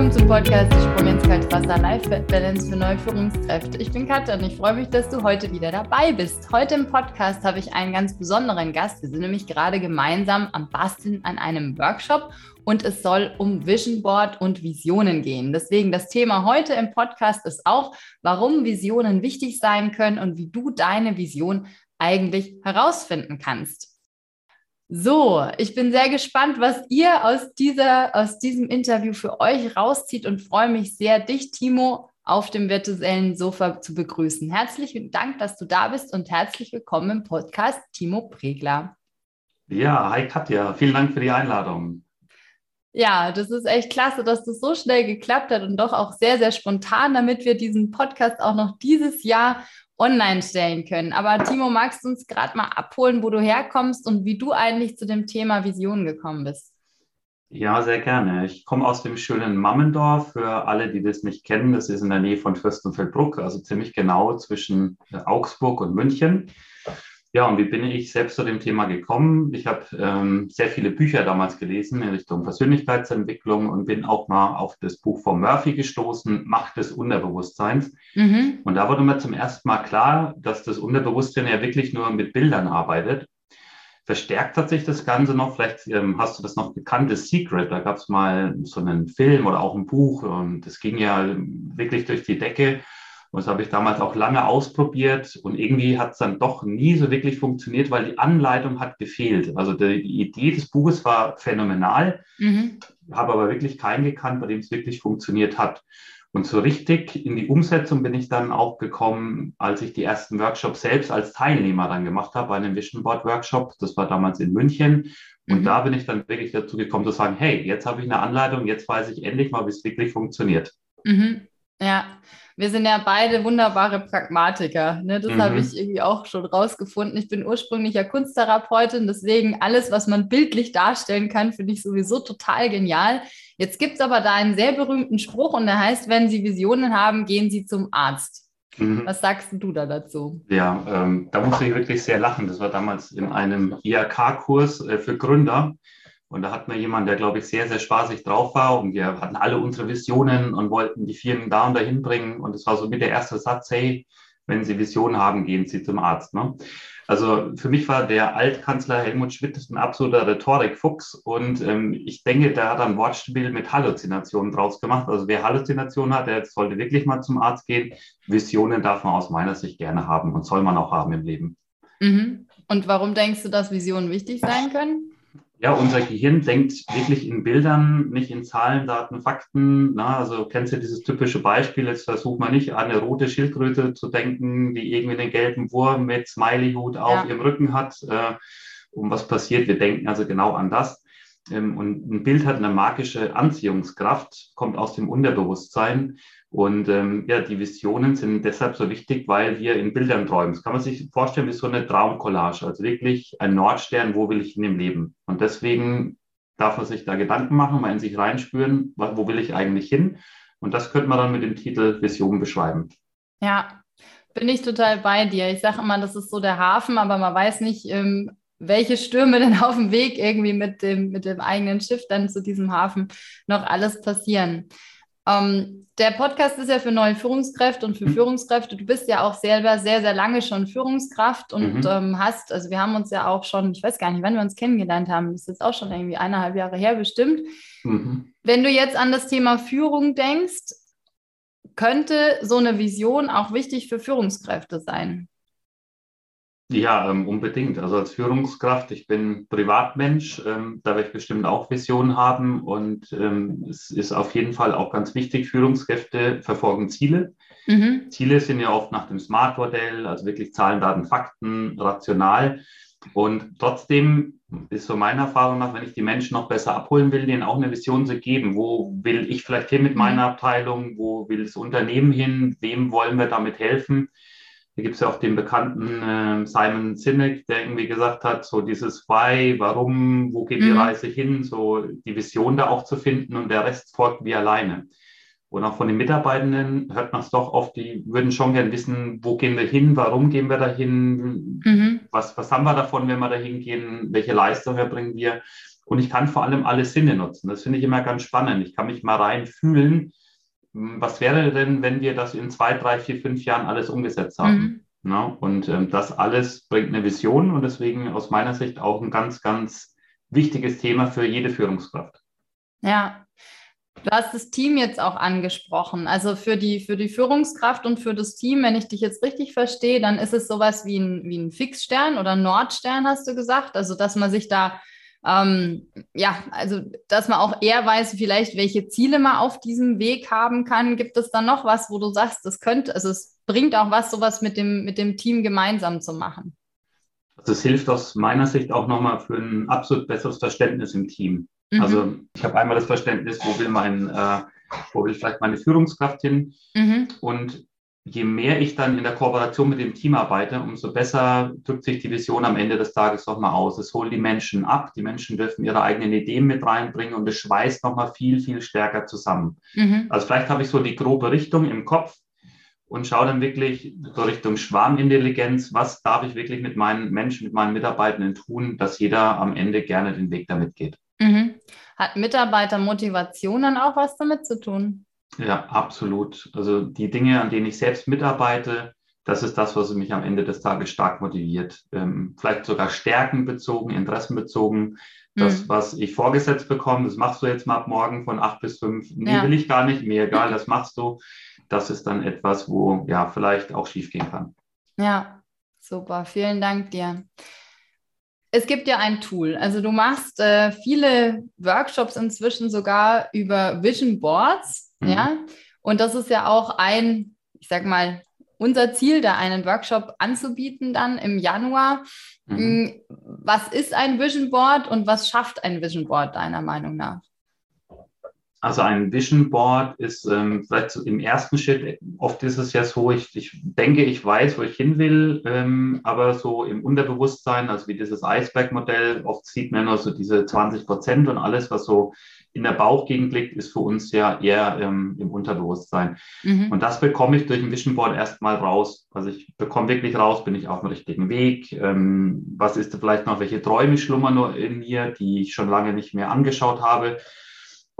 willkommen zum Podcast Die Sprung ins Kaltwasser Life Balance für neue Führungskräfte. Ich bin Katja und ich freue mich, dass du heute wieder dabei bist. Heute im Podcast habe ich einen ganz besonderen Gast. Wir sind nämlich gerade gemeinsam am Basteln an einem Workshop und es soll um Vision Board und Visionen gehen. Deswegen das Thema heute im Podcast ist auch, warum Visionen wichtig sein können und wie du deine Vision eigentlich herausfinden kannst. So, ich bin sehr gespannt, was ihr aus, dieser, aus diesem Interview für euch rauszieht und freue mich sehr, dich, Timo, auf dem virtuellen Sofa zu begrüßen. Herzlichen Dank, dass du da bist und herzlich willkommen im Podcast Timo Pregler. Ja, hi Katja, vielen Dank für die Einladung. Ja, das ist echt klasse, dass das so schnell geklappt hat und doch auch sehr, sehr spontan, damit wir diesen Podcast auch noch dieses Jahr online stellen können. Aber Timo, magst du uns gerade mal abholen, wo du herkommst und wie du eigentlich zu dem Thema Vision gekommen bist? Ja, sehr gerne. Ich komme aus dem schönen Mammendorf. Für alle, die das nicht kennen, das ist in der Nähe von Fürstenfeldbruck, also ziemlich genau zwischen Augsburg und München. Ja, und wie bin ich selbst zu dem Thema gekommen? Ich habe ähm, sehr viele Bücher damals gelesen in Richtung Persönlichkeitsentwicklung und bin auch mal auf das Buch von Murphy gestoßen, Macht des Unterbewusstseins. Mhm. Und da wurde mir zum ersten Mal klar, dass das Unterbewusstsein ja wirklich nur mit Bildern arbeitet. Verstärkt hat sich das Ganze noch, vielleicht ähm, hast du das noch bekannt, das Secret, da gab es mal so einen Film oder auch ein Buch und das ging ja wirklich durch die Decke. Und das habe ich damals auch lange ausprobiert und irgendwie hat es dann doch nie so wirklich funktioniert, weil die Anleitung hat gefehlt. Also die, die Idee des Buches war phänomenal, mhm. habe aber wirklich keinen gekannt, bei dem es wirklich funktioniert hat. Und so richtig in die Umsetzung bin ich dann auch gekommen, als ich die ersten Workshops selbst als Teilnehmer dann gemacht habe, bei einem Vision Board Workshop. Das war damals in München. Und mhm. da bin ich dann wirklich dazu gekommen zu sagen, hey, jetzt habe ich eine Anleitung, jetzt weiß ich endlich mal, wie es wirklich funktioniert. Mhm. Ja, wir sind ja beide wunderbare Pragmatiker. Ne? Das mhm. habe ich irgendwie auch schon rausgefunden. Ich bin ursprünglich ja Kunsttherapeutin, deswegen alles, was man bildlich darstellen kann, finde ich sowieso total genial. Jetzt gibt es aber da einen sehr berühmten Spruch und der heißt, wenn Sie Visionen haben, gehen Sie zum Arzt. Mhm. Was sagst du da dazu? Ja, ähm, da musste ich wirklich sehr lachen. Das war damals in einem IHK-Kurs äh, für Gründer. Und da hatten wir jemanden, der, glaube ich, sehr, sehr spaßig drauf war. Und wir hatten alle unsere Visionen und wollten die Firmen da und dahin bringen. Und es war so mit der erste Satz, hey, wenn Sie Visionen haben, gehen Sie zum Arzt. Ne? Also für mich war der Altkanzler Helmut Schmidt ein absoluter Rhetorikfuchs. Und ähm, ich denke, der hat ein Wortspiel mit Halluzinationen draus gemacht. Also wer Halluzinationen hat, der sollte wirklich mal zum Arzt gehen. Visionen darf man aus meiner Sicht gerne haben und soll man auch haben im Leben. Mhm. Und warum denkst du, dass Visionen wichtig sein können? Ja, unser Gehirn denkt wirklich in Bildern, nicht in Zahlen, Daten, Fakten. Na, also kennst du dieses typische Beispiel, jetzt versuch mal nicht an eine rote Schildkröte zu denken, die irgendwie einen gelben Wurm mit Smiley-Hut auf ja. ihrem Rücken hat. Äh, um was passiert? Wir denken also genau an das. Ähm, und ein Bild hat eine magische Anziehungskraft, kommt aus dem Unterbewusstsein. Und ähm, ja, die Visionen sind deshalb so wichtig, weil wir in Bildern träumen. Das kann man sich vorstellen wie so eine Traumcollage, also wirklich ein Nordstern, wo will ich in dem Leben? Und deswegen darf man sich da Gedanken machen, mal in sich reinspüren, wo will ich eigentlich hin? Und das könnte man dann mit dem Titel Vision beschreiben. Ja, bin ich total bei dir. Ich sage immer, das ist so der Hafen, aber man weiß nicht, ähm, welche Stürme denn auf dem Weg irgendwie mit dem, mit dem eigenen Schiff dann zu diesem Hafen noch alles passieren. Ähm, der Podcast ist ja für neue Führungskräfte und für mhm. Führungskräfte. Du bist ja auch selber sehr, sehr lange schon Führungskraft und mhm. ähm, hast, also wir haben uns ja auch schon, ich weiß gar nicht, wann wir uns kennengelernt haben, das ist jetzt auch schon irgendwie eineinhalb Jahre her bestimmt. Mhm. Wenn du jetzt an das Thema Führung denkst, könnte so eine Vision auch wichtig für Führungskräfte sein? Ja, ähm, unbedingt. Also als Führungskraft, ich bin Privatmensch, ähm, da werde ich bestimmt auch Visionen haben und ähm, es ist auf jeden Fall auch ganz wichtig, Führungskräfte verfolgen Ziele. Mhm. Ziele sind ja oft nach dem Smart-Modell, also wirklich Zahlen, Daten, Fakten, rational. Und trotzdem ist so meine Erfahrung nach, wenn ich die Menschen noch besser abholen will, denen auch eine Vision zu geben. Wo will ich vielleicht hin mit meiner mhm. Abteilung? Wo will das Unternehmen hin? Wem wollen wir damit helfen? Da gibt es ja auch den bekannten äh, Simon Sinek, der irgendwie gesagt hat, so dieses Why, warum, wo geht die mhm. Reise hin, so die Vision da auch zu finden und der Rest folgt wie alleine. Und auch von den Mitarbeitenden hört man es doch oft, die würden schon gern wissen, wo gehen wir hin, warum gehen wir dahin, mhm. was, was haben wir davon, wenn wir da hingehen, welche Leistung erbringen wir. Und ich kann vor allem alle Sinne nutzen. Das finde ich immer ganz spannend. Ich kann mich mal rein fühlen. Hm, was wäre denn, wenn wir das in zwei, drei, vier, fünf Jahren alles umgesetzt haben? Mhm. Ja, und ähm, das alles bringt eine Vision und deswegen aus meiner Sicht auch ein ganz, ganz wichtiges Thema für jede Führungskraft. Ja, Du hast das Team jetzt auch angesprochen. Also für die, für die Führungskraft und für das Team, wenn ich dich jetzt richtig verstehe, dann ist es sowas wie ein, wie ein Fixstern oder Nordstern, hast du gesagt. Also dass man sich da, ähm, ja, also dass man auch eher weiß, vielleicht welche Ziele man auf diesem Weg haben kann. Gibt es da noch was, wo du sagst, das könnte, also es bringt auch was, sowas mit dem, mit dem Team gemeinsam zu machen? Also es hilft aus meiner Sicht auch nochmal für ein absolut besseres Verständnis im Team. Mhm. Also ich habe einmal das Verständnis, wo will mein, äh, wo will vielleicht meine Führungskraft hin? Mhm. Und je mehr ich dann in der Kooperation mit dem Team arbeite, umso besser drückt sich die Vision am Ende des Tages nochmal aus. Es holt die Menschen ab, die Menschen dürfen ihre eigenen Ideen mit reinbringen und es schweißt nochmal viel, viel stärker zusammen. Mhm. Also vielleicht habe ich so die grobe Richtung im Kopf und schaue dann wirklich so Richtung Schwarmintelligenz, was darf ich wirklich mit meinen Menschen, mit meinen Mitarbeitenden tun, dass jeder am Ende gerne den Weg damit geht. Mhm. Hat Mitarbeitermotivation dann auch was damit zu tun? Ja, absolut. Also die Dinge, an denen ich selbst mitarbeite, das ist das, was mich am Ende des Tages stark motiviert. Ähm, vielleicht sogar stärkenbezogen, interessenbezogen. Das, mhm. was ich vorgesetzt bekomme, das machst du jetzt mal ab morgen von acht bis fünf. Nee, ja. will ich gar nicht, mir egal, das machst du. Das ist dann etwas, wo ja vielleicht auch schief gehen kann. Ja, super. Vielen Dank dir es gibt ja ein Tool. Also du machst äh, viele Workshops inzwischen sogar über Vision Boards, mhm. ja. Und das ist ja auch ein, ich sag mal, unser Ziel, da einen Workshop anzubieten dann im Januar. Mhm. Hm, was ist ein Vision Board und was schafft ein Vision Board deiner Meinung nach? Also ein Vision Board ist ähm, vielleicht so im ersten Schritt, oft ist es ja so, ich, ich denke, ich weiß, wo ich hin will, ähm, aber so im Unterbewusstsein, also wie dieses Eisbergmodell, oft sieht man nur so diese 20 Prozent und alles, was so in der Bauchgegend liegt, ist für uns ja eher ähm, im Unterbewusstsein. Mhm. Und das bekomme ich durch ein Vision Board erstmal raus. Also ich bekomme wirklich raus, bin ich auf dem richtigen Weg? Ähm, was ist da vielleicht noch, welche Träume schlummern nur in mir, die ich schon lange nicht mehr angeschaut habe?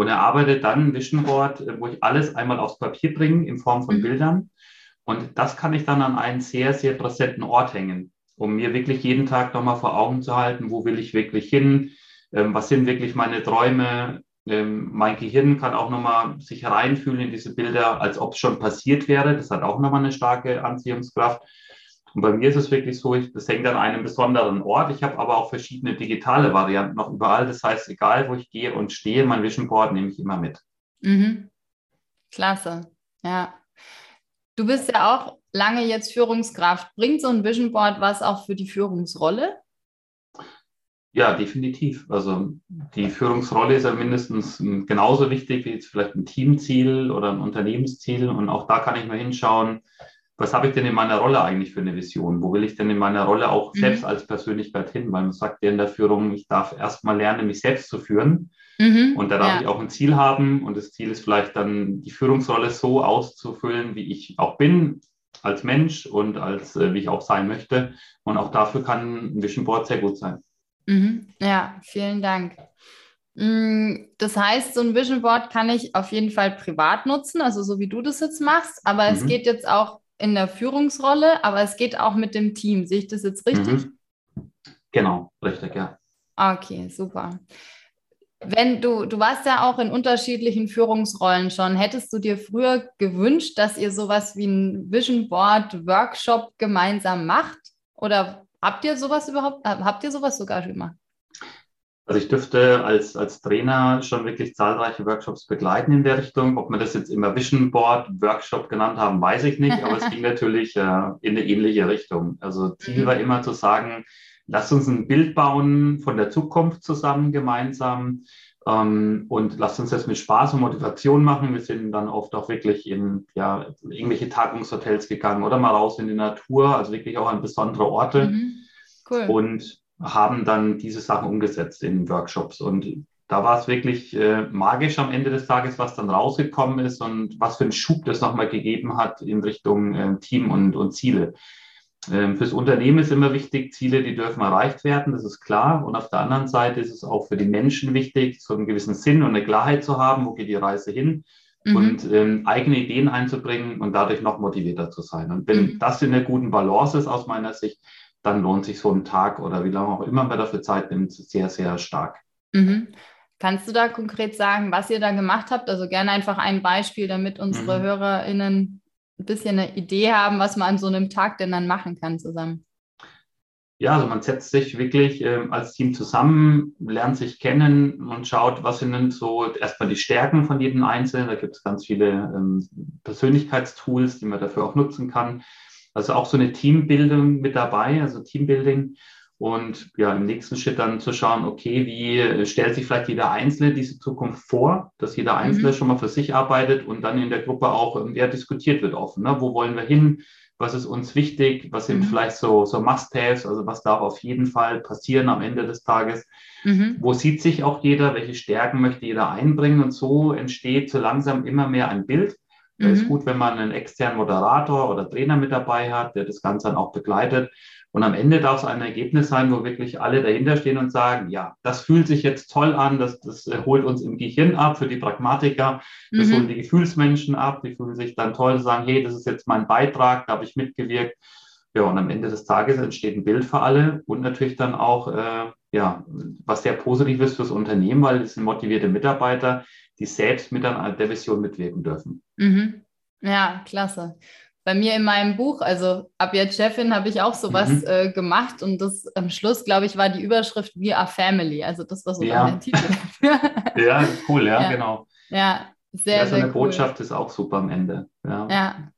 Und erarbeite dann ein Vision Board, äh, wo ich alles einmal aufs Papier bringe in Form von mhm. Bildern. Und das kann ich dann an einen sehr, sehr präsenten Ort hängen, um mir wirklich jeden Tag nochmal vor Augen zu halten, wo will ich wirklich hin, ähm, was sind wirklich meine Träume. Ähm, mein Gehirn kann auch nochmal sich reinfühlen in diese Bilder, als ob es schon passiert wäre. Das hat auch nochmal eine starke Anziehungskraft. Und bei mir ist es wirklich so, ich, das hängt an einem besonderen Ort. Ich habe aber auch verschiedene digitale Varianten noch überall. Das heißt, egal wo ich gehe und stehe, mein Vision Board nehme ich immer mit. Mhm. Klasse, ja. Du bist ja auch lange jetzt Führungskraft. Bringt so ein Vision Board was auch für die Führungsrolle? Ja, definitiv. Also die Führungsrolle ist ja mindestens genauso wichtig wie jetzt vielleicht ein Teamziel oder ein Unternehmensziel. Und auch da kann ich mal hinschauen, was habe ich denn in meiner Rolle eigentlich für eine Vision? Wo will ich denn in meiner Rolle auch mhm. selbst als Persönlichkeit hin? Weil man sagt ja in der Führung, ich darf erstmal lernen, mich selbst zu führen. Mhm. Und da darf ja. ich auch ein Ziel haben. Und das Ziel ist vielleicht dann, die Führungsrolle so auszufüllen, wie ich auch bin, als Mensch und als äh, wie ich auch sein möchte. Und auch dafür kann ein Vision Board sehr gut sein. Mhm. Ja, vielen Dank. Mm, das heißt, so ein Vision Board kann ich auf jeden Fall privat nutzen, also so wie du das jetzt machst, aber mhm. es geht jetzt auch in der Führungsrolle, aber es geht auch mit dem Team. Sehe ich das jetzt richtig? Mhm. Genau, richtig, ja. Okay, super. Wenn du, du warst ja auch in unterschiedlichen Führungsrollen schon, hättest du dir früher gewünscht, dass ihr sowas wie ein Vision Board Workshop gemeinsam macht? Oder habt ihr sowas überhaupt, habt ihr sowas sogar schon gemacht? Also ich dürfte als, als Trainer schon wirklich zahlreiche Workshops begleiten in der Richtung. Ob wir das jetzt immer Vision Board Workshop genannt haben, weiß ich nicht, aber es ging natürlich äh, in eine ähnliche Richtung. Also Ziel mhm. war immer zu sagen, lasst uns ein Bild bauen von der Zukunft zusammen gemeinsam ähm, und lasst uns das mit Spaß und Motivation machen. Wir sind dann oft auch wirklich in ja, irgendwelche Tagungshotels gegangen oder mal raus in die Natur, also wirklich auch an besondere Orte. Mhm. Cool. Und haben dann diese Sachen umgesetzt in Workshops. Und da war es wirklich äh, magisch am Ende des Tages, was dann rausgekommen ist und was für einen Schub das nochmal gegeben hat in Richtung äh, Team und, und Ziele. Ähm, fürs Unternehmen ist immer wichtig, Ziele, die dürfen erreicht werden, das ist klar. Und auf der anderen Seite ist es auch für die Menschen wichtig, so einen gewissen Sinn und eine Klarheit zu haben, wo geht die Reise hin mhm. und ähm, eigene Ideen einzubringen und dadurch noch motivierter zu sein. Und wenn mhm. das in einer guten Balance ist aus meiner Sicht, dann lohnt sich so ein Tag oder wie lange auch immer man dafür Zeit nimmt, sehr, sehr stark. Mhm. Kannst du da konkret sagen, was ihr da gemacht habt? Also gerne einfach ein Beispiel, damit unsere mhm. HörerInnen ein bisschen eine Idee haben, was man an so einem Tag denn dann machen kann zusammen. Ja, also man setzt sich wirklich äh, als Team zusammen, lernt sich kennen und schaut, was sind denn so erstmal die Stärken von jedem Einzelnen. Da gibt es ganz viele ähm, Persönlichkeitstools, die man dafür auch nutzen kann. Also auch so eine Teambildung mit dabei, also Teambuilding. Und ja, im nächsten Schritt dann zu schauen, okay, wie stellt sich vielleicht jeder Einzelne diese Zukunft vor, dass jeder Einzelne mhm. schon mal für sich arbeitet und dann in der Gruppe auch ja, diskutiert wird offen. Ne? Wo wollen wir hin? Was ist uns wichtig? Was sind mhm. vielleicht so, so Must-Haves? Also was darf auf jeden Fall passieren am Ende des Tages? Mhm. Wo sieht sich auch jeder? Welche Stärken möchte jeder einbringen? Und so entsteht so langsam immer mehr ein Bild. Da ist mhm. gut, wenn man einen externen Moderator oder Trainer mit dabei hat, der das Ganze dann auch begleitet und am Ende darf es ein Ergebnis sein, wo wirklich alle dahinter stehen und sagen, ja, das fühlt sich jetzt toll an, das, das holt uns im Gehirn ab für die Pragmatiker, das mhm. holen die Gefühlsmenschen ab, die fühlen sich dann toll, sagen, hey, das ist jetzt mein Beitrag, da habe ich mitgewirkt. Ja, und am Ende des Tages entsteht ein Bild für alle und natürlich dann auch, äh, ja, was sehr positiv ist fürs Unternehmen, weil es sind motivierte Mitarbeiter, die selbst mit an der Vision mitwirken dürfen. Mhm. Ja, klasse bei mir in meinem Buch, also ab jetzt Chefin, habe ich auch sowas mhm. äh, gemacht und das am Schluss, glaube ich, war die Überschrift We are Family. Also das war so ja. der Titel dafür. ja, cool, ja, ja, genau. Ja, sehr, ja, so eine cool. Botschaft ist auch super am Ende. Ja. ja.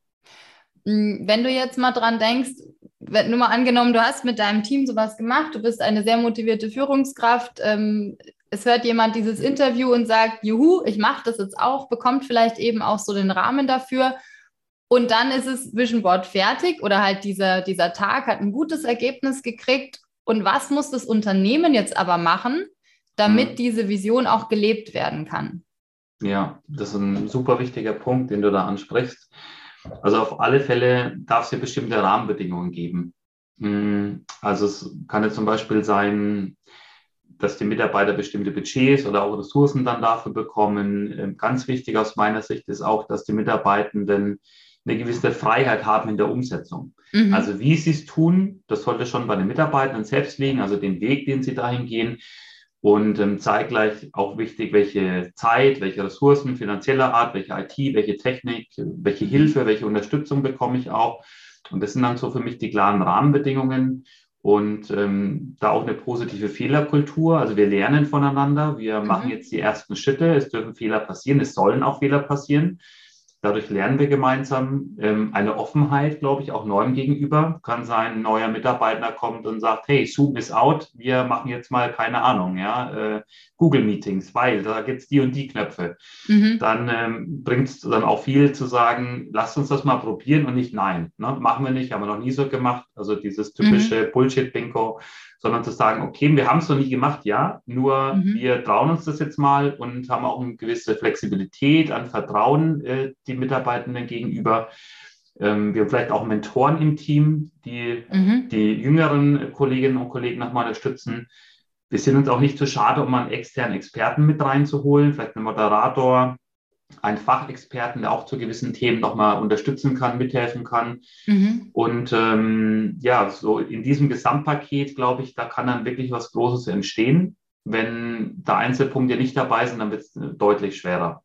Hm, wenn du jetzt mal dran denkst, nur mal angenommen, du hast mit deinem Team sowas gemacht, du bist eine sehr motivierte Führungskraft, ähm, es hört jemand dieses Interview und sagt, juhu, ich mache das jetzt auch, bekommt vielleicht eben auch so den Rahmen dafür und dann ist es Vision Board fertig oder halt dieser, dieser Tag hat ein gutes Ergebnis gekriegt. Und was muss das Unternehmen jetzt aber machen, damit mhm. diese Vision auch gelebt werden kann? Ja, das ist ein super wichtiger Punkt, den du da ansprichst. Also auf alle Fälle darf es hier bestimmte Rahmenbedingungen geben. Mhm. Also es kann jetzt zum Beispiel sein, dass die Mitarbeiter bestimmte Budgets oder auch Ressourcen dann dafür bekommen. Ähm, ganz wichtig aus meiner Sicht ist auch, dass die Mitarbeitenden eine gewisse Freiheit haben in der Umsetzung. Mhm. Also wie sie es tun, das sollte schon bei den Mitarbeitern selbst liegen, also den Weg, den sie dahin gehen. Und ähm, zeitgleich auch wichtig, welche Zeit, welche Ressourcen finanzieller Art, welche IT, welche Technik, welche Hilfe, welche Unterstützung bekomme ich auch. Und das sind dann so für mich die klaren Rahmenbedingungen und ähm, da auch eine positive Fehlerkultur. Also wir lernen voneinander, wir mhm. machen jetzt die ersten Schritte, es dürfen Fehler passieren, es sollen auch Fehler passieren. Dadurch lernen wir gemeinsam ähm, eine Offenheit, glaube ich, auch neuem gegenüber. Kann sein, ein neuer Mitarbeiter kommt und sagt, hey, Zoom ist out, wir machen jetzt mal keine Ahnung, ja, äh, Google Meetings, weil da gibt es die und die Knöpfe. Mhm. Dann ähm, bringt es dann auch viel zu sagen, lasst uns das mal probieren und nicht nein. Ne? Machen wir nicht, haben wir noch nie so gemacht. Also dieses typische mhm. Bullshit-Bingo, sondern zu sagen, okay, wir haben es noch nie gemacht, ja, nur mhm. wir trauen uns das jetzt mal und haben auch eine gewisse Flexibilität an Vertrauen äh, die Mitarbeitenden gegenüber. Ähm, wir haben vielleicht auch Mentoren im Team, die mhm. die jüngeren Kolleginnen und Kollegen nochmal unterstützen. Wir sind uns auch nicht zu schade, um einen externen Experten mit reinzuholen, vielleicht einen Moderator, einen Fachexperten, der auch zu gewissen Themen nochmal unterstützen kann, mithelfen kann. Mhm. Und ähm, ja, so in diesem Gesamtpaket, glaube ich, da kann dann wirklich was Großes entstehen. Wenn da Einzelpunkte nicht dabei sind, dann wird es deutlich schwerer.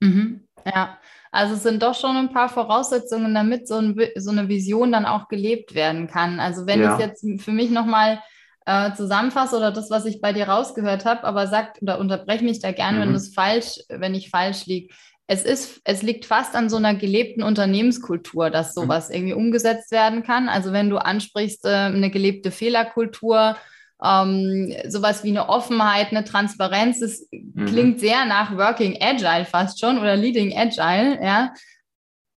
Mhm. Ja, also es sind doch schon ein paar Voraussetzungen, damit so, ein, so eine Vision dann auch gelebt werden kann. Also wenn ja. ich jetzt für mich nochmal äh, zusammenfasse oder das, was ich bei dir rausgehört habe, aber sagt oder unterbreche mich da gerne, mhm. wenn das falsch, wenn ich falsch liege. Es ist, es liegt fast an so einer gelebten Unternehmenskultur, dass mhm. sowas mhm. irgendwie umgesetzt werden kann. Also wenn du ansprichst, äh, eine gelebte Fehlerkultur, ähm, sowas wie eine Offenheit, eine Transparenz, das mhm. klingt sehr nach Working Agile fast schon oder Leading Agile, ja.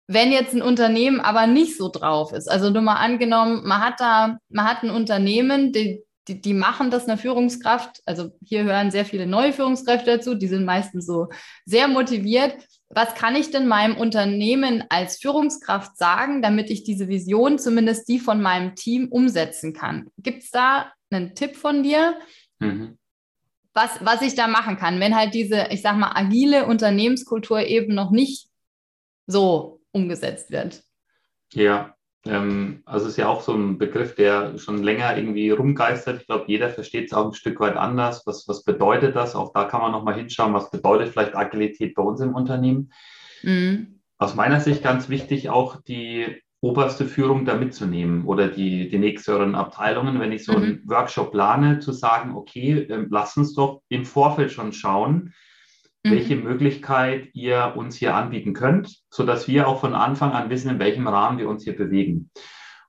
Wenn jetzt ein Unternehmen aber nicht so drauf ist, also nur mal angenommen, man hat da, man hat ein Unternehmen, die, die, die machen das eine Führungskraft. Also hier hören sehr viele neue Führungskräfte dazu, die sind meistens so sehr motiviert. was kann ich denn meinem Unternehmen als Führungskraft sagen, damit ich diese Vision, zumindest die von meinem Team, umsetzen kann? Gibt es da einen Tipp von dir? Mhm. Was, was ich da machen kann, wenn halt diese, ich sag mal, agile Unternehmenskultur eben noch nicht so umgesetzt wird. Ja, ähm, also es ist ja auch so ein Begriff, der schon länger irgendwie rumgeistert. Ich glaube, jeder versteht es auch ein Stück weit anders. Was, was bedeutet das? Auch da kann man nochmal hinschauen, was bedeutet vielleicht Agilität bei uns im Unternehmen. Mhm. Aus meiner Sicht ganz wichtig, auch die oberste Führung da mitzunehmen oder die, die nächsten Abteilungen, wenn ich so mhm. einen Workshop plane, zu sagen, okay, äh, lass uns doch im Vorfeld schon schauen, mhm. welche Möglichkeit ihr uns hier anbieten könnt, sodass wir auch von Anfang an wissen, in welchem Rahmen wir uns hier bewegen.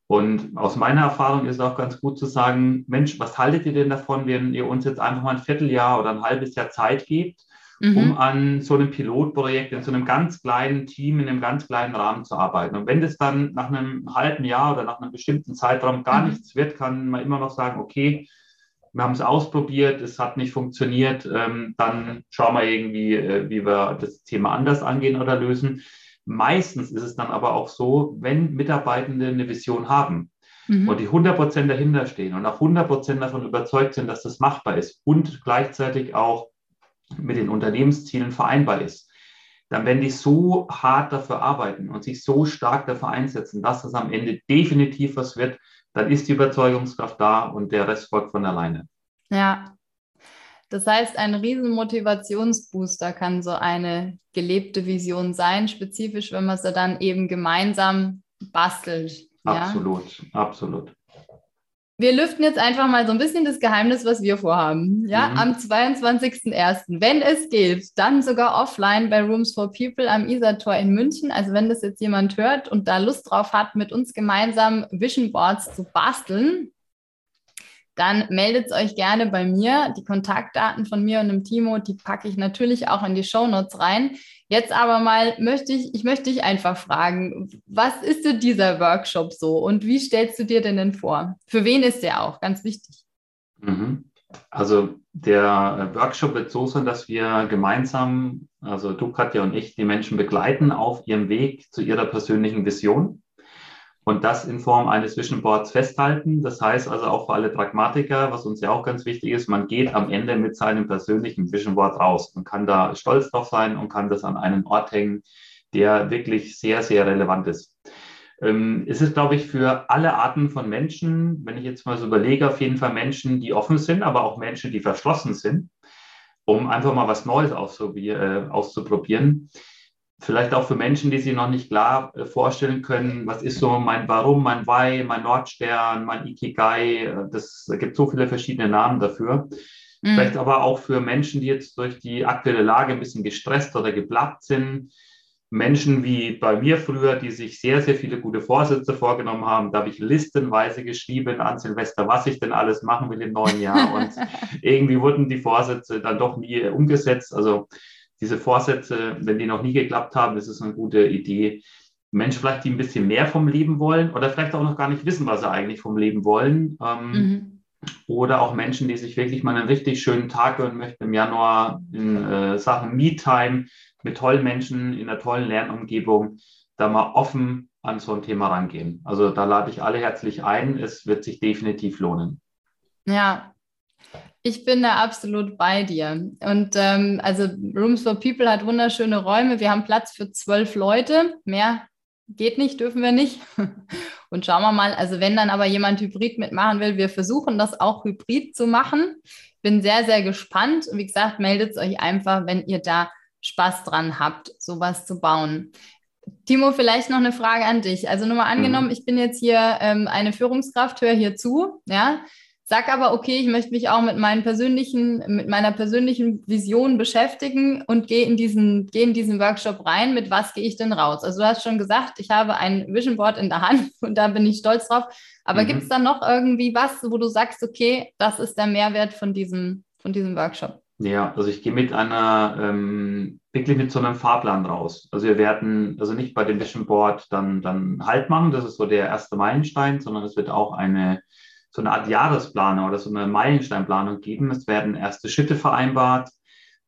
Und aus meiner Erfahrung ist es auch ganz gut zu sagen, Mensch, was haltet ihr denn davon, wenn ihr uns jetzt einfach mal ein Vierteljahr oder ein halbes Jahr Zeit gebt, mhm. um an so einem Pilotprojekt in so einem ganz kleinen Team, in einem ganz kleinen Rahmen zu arbeiten. Und wenn das dann nach einem halben Jahr oder nach einem bestimmten Zeitraum gar mhm. nichts wird, kann man immer noch sagen, okay, wir haben es ausprobiert, es hat nicht funktioniert, ähm, dann schauen wir irgendwie, äh, wie wir das Thema anders angehen oder lösen. Meistens ist es dann aber auch so, wenn Mitarbeitende eine Vision haben mhm. und die 100 Prozent dahinter stehen und auch 100 Prozent davon überzeugt sind, dass das machbar ist und gleichzeitig auch mit den Unternehmenszielen vereinbar ist, dann werden die so hart dafür arbeiten und sich so stark dafür einsetzen, dass es am Ende definitiv was wird, dann ist die Überzeugungskraft da und der Rest folgt von alleine. Ja. Das heißt, ein riesen Motivationsbooster kann so eine gelebte Vision sein, spezifisch, wenn man sie dann eben gemeinsam bastelt. Absolut, ja? absolut. Wir lüften jetzt einfach mal so ein bisschen das Geheimnis, was wir vorhaben. Ja, mhm. am 22.01. Wenn es geht, dann sogar offline bei Rooms for People am Isar-Tor in München. Also wenn das jetzt jemand hört und da Lust drauf hat, mit uns gemeinsam Vision Boards zu basteln, dann meldet euch gerne bei mir. Die Kontaktdaten von mir und dem Timo, die packe ich natürlich auch in die Show Notes rein. Jetzt aber mal möchte ich, ich möchte dich einfach fragen, was ist denn dieser Workshop so und wie stellst du dir denn denn vor? Für wen ist der auch? Ganz wichtig. Mhm. Also der Workshop wird so sein, dass wir gemeinsam, also du, Katja und ich, die Menschen begleiten auf ihrem Weg zu ihrer persönlichen Vision und das in Form eines Vision Boards festhalten. Das heißt also auch für alle Pragmatiker, was uns ja auch ganz wichtig ist, man geht am Ende mit seinem persönlichen Vision Board raus. Man kann da stolz drauf sein und kann das an einen Ort hängen, der wirklich sehr, sehr relevant ist. Ähm, es ist, glaube ich, für alle Arten von Menschen, wenn ich jetzt mal so überlege, auf jeden Fall Menschen, die offen sind, aber auch Menschen, die verschlossen sind, um einfach mal was Neues äh, auszuprobieren vielleicht auch für Menschen, die sich noch nicht klar äh, vorstellen können, was ist so mein Warum, mein Why, mein Nordstern, mein Ikigai. Äh, das da gibt so viele verschiedene Namen dafür. Mhm. Vielleicht aber auch für Menschen, die jetzt durch die aktuelle Lage ein bisschen gestresst oder geplagt sind. Menschen wie bei mir früher, die sich sehr, sehr viele gute Vorsätze vorgenommen haben. Da habe ich listenweise geschrieben an Silvester, was ich denn alles machen will im neuen Jahr. Und irgendwie wurden die Vorsätze dann doch nie umgesetzt. Also diese Vorsätze, wenn die noch nie geklappt haben, ist es eine gute Idee. Menschen vielleicht, die ein bisschen mehr vom Leben wollen oder vielleicht auch noch gar nicht wissen, was sie eigentlich vom Leben wollen. Ähm, mhm. Oder auch Menschen, die sich wirklich mal einen richtig schönen Tag gönnen möchten im Januar in äh, Sachen Me-Time mit tollen Menschen in einer tollen Lernumgebung, da mal offen an so ein Thema rangehen. Also da lade ich alle herzlich ein. Es wird sich definitiv lohnen. Ja, ich bin da absolut bei dir. Und ähm, also Rooms for People hat wunderschöne Räume. Wir haben Platz für zwölf Leute. Mehr geht nicht, dürfen wir nicht. Und schauen wir mal, also wenn dann aber jemand Hybrid mitmachen will, wir versuchen das auch Hybrid zu machen. Bin sehr, sehr gespannt. Und wie gesagt, meldet euch einfach, wenn ihr da Spaß dran habt, sowas zu bauen. Timo, vielleicht noch eine Frage an dich. Also nur mal angenommen, mhm. ich bin jetzt hier ähm, eine Führungskraft, höre hier zu, ja, Sag aber, okay, ich möchte mich auch mit meinen persönlichen, mit meiner persönlichen Vision beschäftigen und gehe in diesen, gehe in diesen Workshop rein. Mit was gehe ich denn raus? Also du hast schon gesagt, ich habe ein Vision Board in der Hand und da bin ich stolz drauf. Aber mhm. gibt es da noch irgendwie was, wo du sagst, okay, das ist der Mehrwert von diesem, von diesem Workshop? Ja, also ich gehe mit einer, ähm, wirklich mit so einem Fahrplan raus. Also wir werden also nicht bei dem Vision Board dann, dann Halt machen, das ist so der erste Meilenstein, sondern es wird auch eine so eine Art Jahresplanung oder so eine Meilensteinplanung geben. Es werden erste Schritte vereinbart.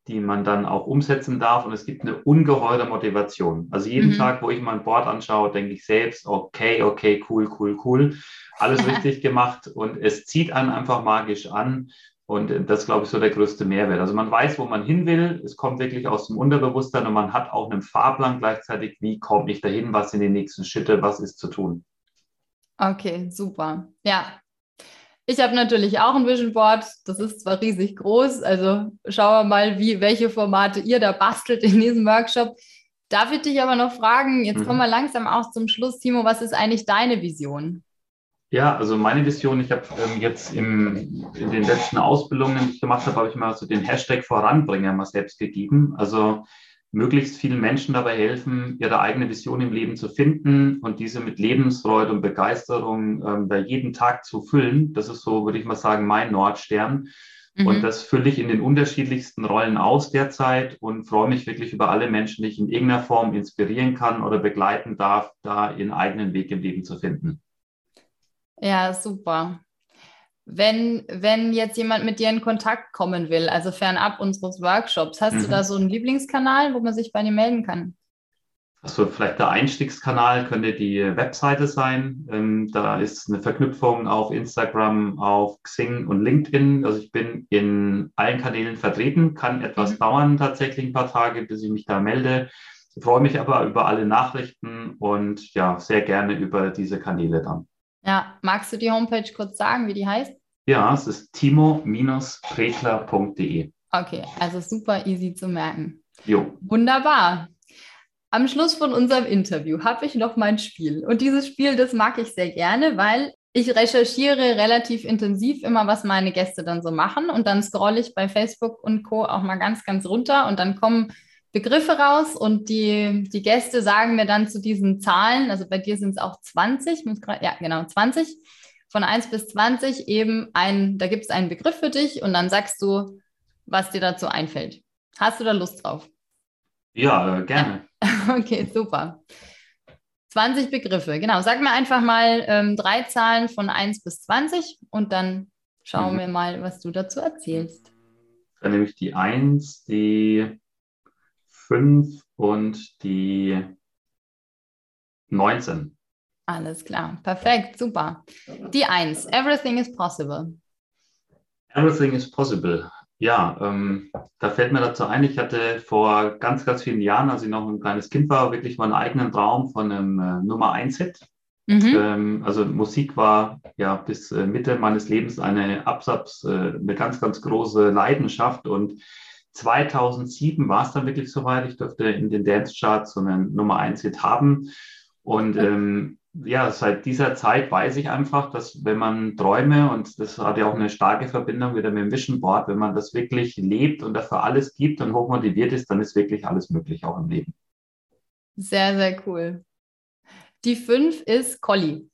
die man dann auch umsetzen darf. Und es gibt eine ungeheure Motivation. Also jeden mhm. Tag, wo ich mein Board anschaue, denke ich selbst, okay, okay, cool, cool, cool. Alles richtig gemacht. Und es zieht einen einfach magisch an. Und das glaube ich, so der größte Mehrwert. Also man weiß, wo man hin will. Es kommt wirklich aus dem Unterbewusstsein und man hat auch einen Fahrplan gleichzeitig. Wie komme ich dahin? Was sind die nächsten Schritte? Was ist zu tun? Okay, super. Ja. Ich habe natürlich auch ein Vision Board. Das ist zwar riesig groß. Also schauen wir mal, wie, welche Formate ihr da bastelt in diesem Workshop. Darf ich dich aber noch fragen, jetzt mhm. kommen wir langsam auch zum Schluss, Timo, was ist eigentlich deine Vision? Ja, also meine Vision, ich habe ähm, jetzt im, in den letzten Ausbildungen, die ich gemacht habe, habe ich mal so den Hashtag Voranbringer mal selbst gegeben. Also möglichst vielen Menschen dabei helfen, ihre eigene Vision im Leben zu finden und diese mit Lebensfreude und Begeisterung ähm, bei jedem Tag zu füllen. Das ist so, würde ich mal sagen, mein Nordstern. Mhm. Und das fülle ich in den unterschiedlichsten Rollen aus derzeit und freue mich wirklich über alle Menschen, die ich in irgendeiner Form inspirieren kann oder begleiten darf, da ihren eigenen Weg im Leben zu finden. Ja, super. Wenn, wenn jetzt jemand mit dir in Kontakt kommen will, also fernab unseres Workshops, hast mhm. du da so einen Lieblingskanal, wo man sich bei dir melden kann? Also vielleicht der Einstiegskanal könnte die Webseite sein. Ähm, da ist eine Verknüpfung auf Instagram, auf Xing und LinkedIn. Also ich bin in allen Kanälen vertreten, kann etwas mhm. dauern, tatsächlich ein paar Tage, bis ich mich da melde. Ich freue mich aber über alle Nachrichten und ja, sehr gerne über diese Kanäle dann. Ja, magst du die Homepage kurz sagen, wie die heißt? Ja, es ist timo-prekler.de. Okay, also super easy zu merken. Jo. Wunderbar. Am Schluss von unserem Interview habe ich noch mein Spiel. Und dieses Spiel, das mag ich sehr gerne, weil ich recherchiere relativ intensiv immer, was meine Gäste dann so machen. Und dann scrolle ich bei Facebook und Co. auch mal ganz, ganz runter. Und dann kommen Begriffe raus und die, die Gäste sagen mir dann zu diesen Zahlen, also bei dir sind es auch 20, ja genau, 20, von 1 bis 20 eben ein, da gibt es einen Begriff für dich und dann sagst du, was dir dazu einfällt. Hast du da Lust drauf? Ja, äh, gerne. Okay, super. 20 Begriffe, genau. Sag mir einfach mal ähm, drei Zahlen von 1 bis 20 und dann schauen mhm. wir mal, was du dazu erzählst. Dann nehme ich die 1, die 5 und die 19. Alles klar, perfekt, super. Die 1, everything is possible. Everything is possible. Ja, ähm, da fällt mir dazu ein, ich hatte vor ganz, ganz vielen Jahren, als ich noch ein kleines Kind war, wirklich meinen eigenen Traum von einem äh, Nummer 1-Hit. Mhm. Ähm, also Musik war ja bis äh, Mitte meines Lebens eine Absatz, äh, eine ganz, ganz große Leidenschaft und 2007 war es dann wirklich soweit. Ich durfte in den Dance-Charts so einen Nummer 1-Hit haben. Und ähm, ja, seit dieser Zeit weiß ich einfach, dass wenn man Träume, und das hat ja auch eine starke Verbindung wieder mit dem Vision Board, wenn man das wirklich lebt und dafür alles gibt und hochmotiviert ist, dann ist wirklich alles möglich auch im Leben. Sehr, sehr cool. Die 5 ist Collie.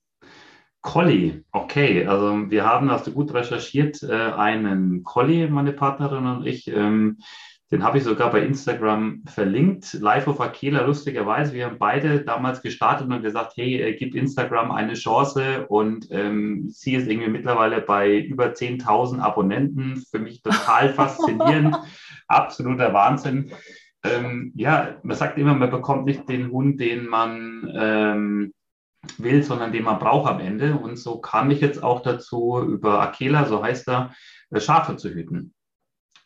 Collie, okay. Also wir haben, hast du gut recherchiert, äh, einen Collie, meine Partnerin und ich. Ähm, den habe ich sogar bei Instagram verlinkt. Live of Akela, lustigerweise. Wir haben beide damals gestartet und gesagt, hey, äh, gib Instagram eine Chance. Und ähm, sie ist irgendwie mittlerweile bei über 10.000 Abonnenten. Für mich total faszinierend. Absoluter Wahnsinn. Ähm, ja, man sagt immer, man bekommt nicht den Hund, den man ähm, will, sondern den man braucht am Ende. Und so kam ich jetzt auch dazu, über Akela, so heißt er, äh, Schafe zu hüten.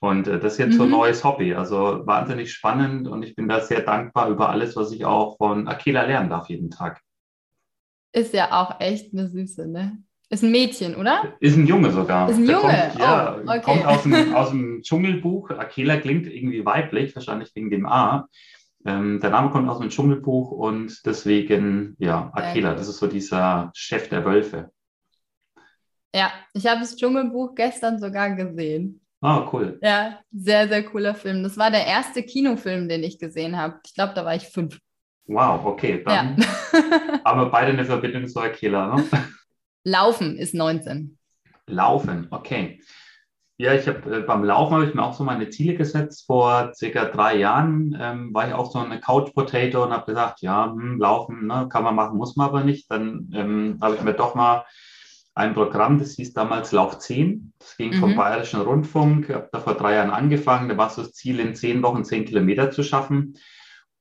Und äh, das ist jetzt mhm. so ein mhm. neues Hobby. Also wahnsinnig spannend und ich bin da sehr dankbar über alles, was ich auch von Akela lernen darf jeden Tag. Ist ja auch echt eine Süße, ne? Ist ein Mädchen, oder? Ist ein Junge sogar. Ist ein Der Junge? Kommt, ja, oh, okay. kommt aus dem, aus dem Dschungelbuch. Akela klingt irgendwie weiblich, wahrscheinlich wegen dem A. Ähm, der Name kommt aus dem Dschungelbuch und deswegen, ja, Akela, das ist so dieser Chef der Wölfe. Ja, ich habe das Dschungelbuch gestern sogar gesehen. Ah, cool. Ja, sehr, sehr cooler Film. Das war der erste Kinofilm, den ich gesehen habe. Ich glaube, da war ich fünf. Wow, okay. Dann ja. haben wir beide eine Verbindung zu Akela, ne? Laufen ist 19. Laufen, okay. Ja, ich habe äh, beim Laufen habe ich mir auch so meine Ziele gesetzt. Vor circa drei Jahren ähm, war ich auch so eine Couch Potato und habe gesagt, ja, hm, Laufen ne, kann man machen, muss man aber nicht. Dann ähm, habe ich mir doch mal ein Programm, das hieß damals Lauf 10. Das ging mhm. vom Bayerischen Rundfunk. Ich habe da vor drei Jahren angefangen. Da war so das Ziel, in zehn Wochen zehn Kilometer zu schaffen.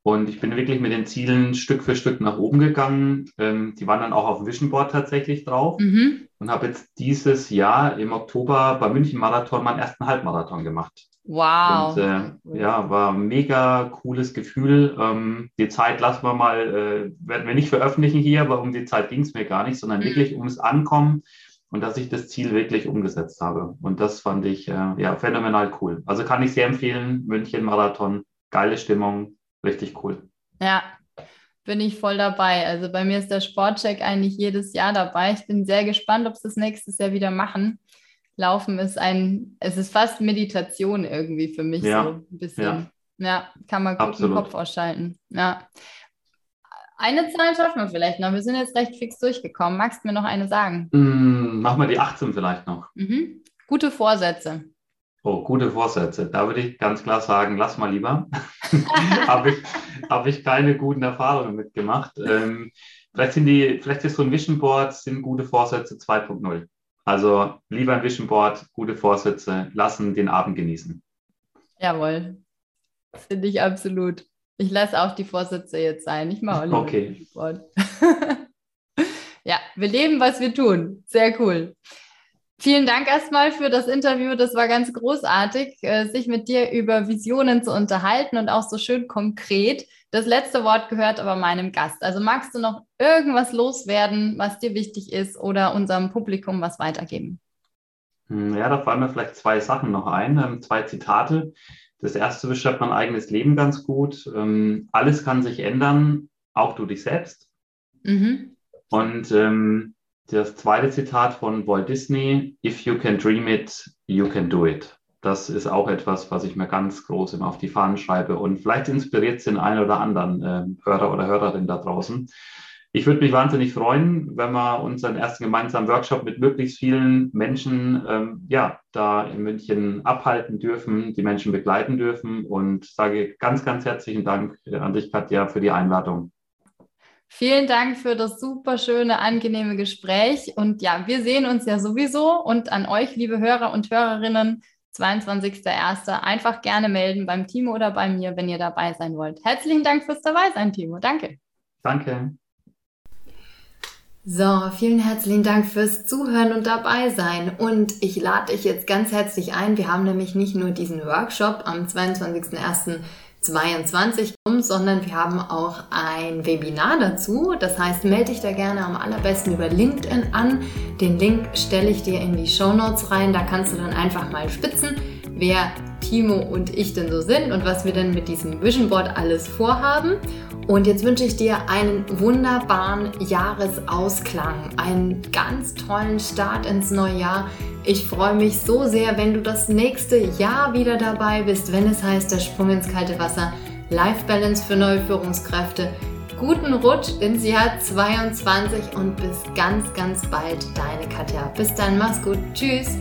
Und ich bin wirklich mit den Zielen Stück für Stück nach oben gegangen. Ähm, die waren dann auch auf Vision Board tatsächlich drauf. Mhm. Und habe jetzt dieses Jahr im Oktober beim München Marathon meinen ersten Halbmarathon gemacht. Wow. Und, äh, ja, war ein mega cooles Gefühl. Ähm, die Zeit lassen wir mal, äh, werden wir nicht veröffentlichen hier, aber um die Zeit ging es mir gar nicht, sondern mhm. wirklich ums Ankommen und dass ich das Ziel wirklich umgesetzt habe. Und das fand ich äh, ja phänomenal cool. Also kann ich sehr empfehlen, München Marathon, geile Stimmung, Richtig cool. Ja, bin ich voll dabei. Also bei mir ist der Sportcheck eigentlich jedes Jahr dabei. Ich bin sehr gespannt, ob sie es nächstes Jahr wieder machen. Laufen ist ein, es ist fast Meditation irgendwie für mich ja. so ein bisschen. Ja, ja kann man gut Absolut. den Kopf ausschalten. Ja. Eine Zahl schaffen wir vielleicht noch. Wir sind jetzt recht fix durchgekommen. Magst du mir noch eine sagen? Mm, machen wir die 18 vielleicht noch. Mhm. Gute Vorsätze. Oh, gute Vorsätze. Da würde ich ganz klar sagen, lass mal lieber. Habe ich, hab ich keine guten Erfahrungen mitgemacht. Ähm, vielleicht, sind die, vielleicht ist so ein Vision Board, sind gute Vorsätze 2.0. Also lieber ein Vision Board, gute Vorsätze, lassen den Abend genießen. Jawohl. Finde ich absolut. Ich lasse auch die Vorsätze jetzt sein. Ich mache auch okay. Vision Board. ja, wir leben, was wir tun. Sehr cool. Vielen Dank erstmal für das Interview. Das war ganz großartig, äh, sich mit dir über Visionen zu unterhalten und auch so schön konkret. Das letzte Wort gehört aber meinem Gast. Also magst du noch irgendwas loswerden, was dir wichtig ist oder unserem Publikum was weitergeben? Hm, ja, da fallen mir vielleicht zwei Sachen noch ein, ähm, zwei Zitate. Das erste beschreibt mein eigenes Leben ganz gut. Ähm, alles kann sich ändern, auch du dich selbst. Mhm. Und ähm, das zweite Zitat von Walt Disney, If you can dream it, you can do it. Das ist auch etwas, was ich mir ganz groß immer auf die Fahnen schreibe und vielleicht inspiriert es den einen oder anderen äh, Hörer oder Hörerin da draußen. Ich würde mich wahnsinnig freuen, wenn wir unseren ersten gemeinsamen Workshop mit möglichst vielen Menschen ähm, ja, da in München abhalten dürfen, die Menschen begleiten dürfen und sage ganz, ganz herzlichen Dank an dich, Katja, für die Einladung. Vielen Dank für das super schöne, angenehme Gespräch. Und ja, wir sehen uns ja sowieso. Und an euch, liebe Hörer und Hörerinnen, 22.01. einfach gerne melden beim Timo oder bei mir, wenn ihr dabei sein wollt. Herzlichen Dank fürs Dabeisein, Timo. Danke. Danke. So, vielen herzlichen Dank fürs Zuhören und dabei sein. Und ich lade dich jetzt ganz herzlich ein. Wir haben nämlich nicht nur diesen Workshop am 22.01 22 kommt, sondern wir haben auch ein Webinar dazu. Das heißt, melde dich da gerne am allerbesten über LinkedIn an. Den Link stelle ich dir in die Show Notes rein. Da kannst du dann einfach mal spitzen, wer Timo und ich denn so sind und was wir denn mit diesem Vision Board alles vorhaben. Und jetzt wünsche ich dir einen wunderbaren Jahresausklang, einen ganz tollen Start ins neue Jahr. Ich freue mich so sehr, wenn du das nächste Jahr wieder dabei bist, wenn es heißt, der Sprung ins kalte Wasser, Life Balance für neue Führungskräfte. Guten Rutsch ins Jahr 22 und bis ganz, ganz bald, deine Katja. Bis dann, mach's gut. Tschüss.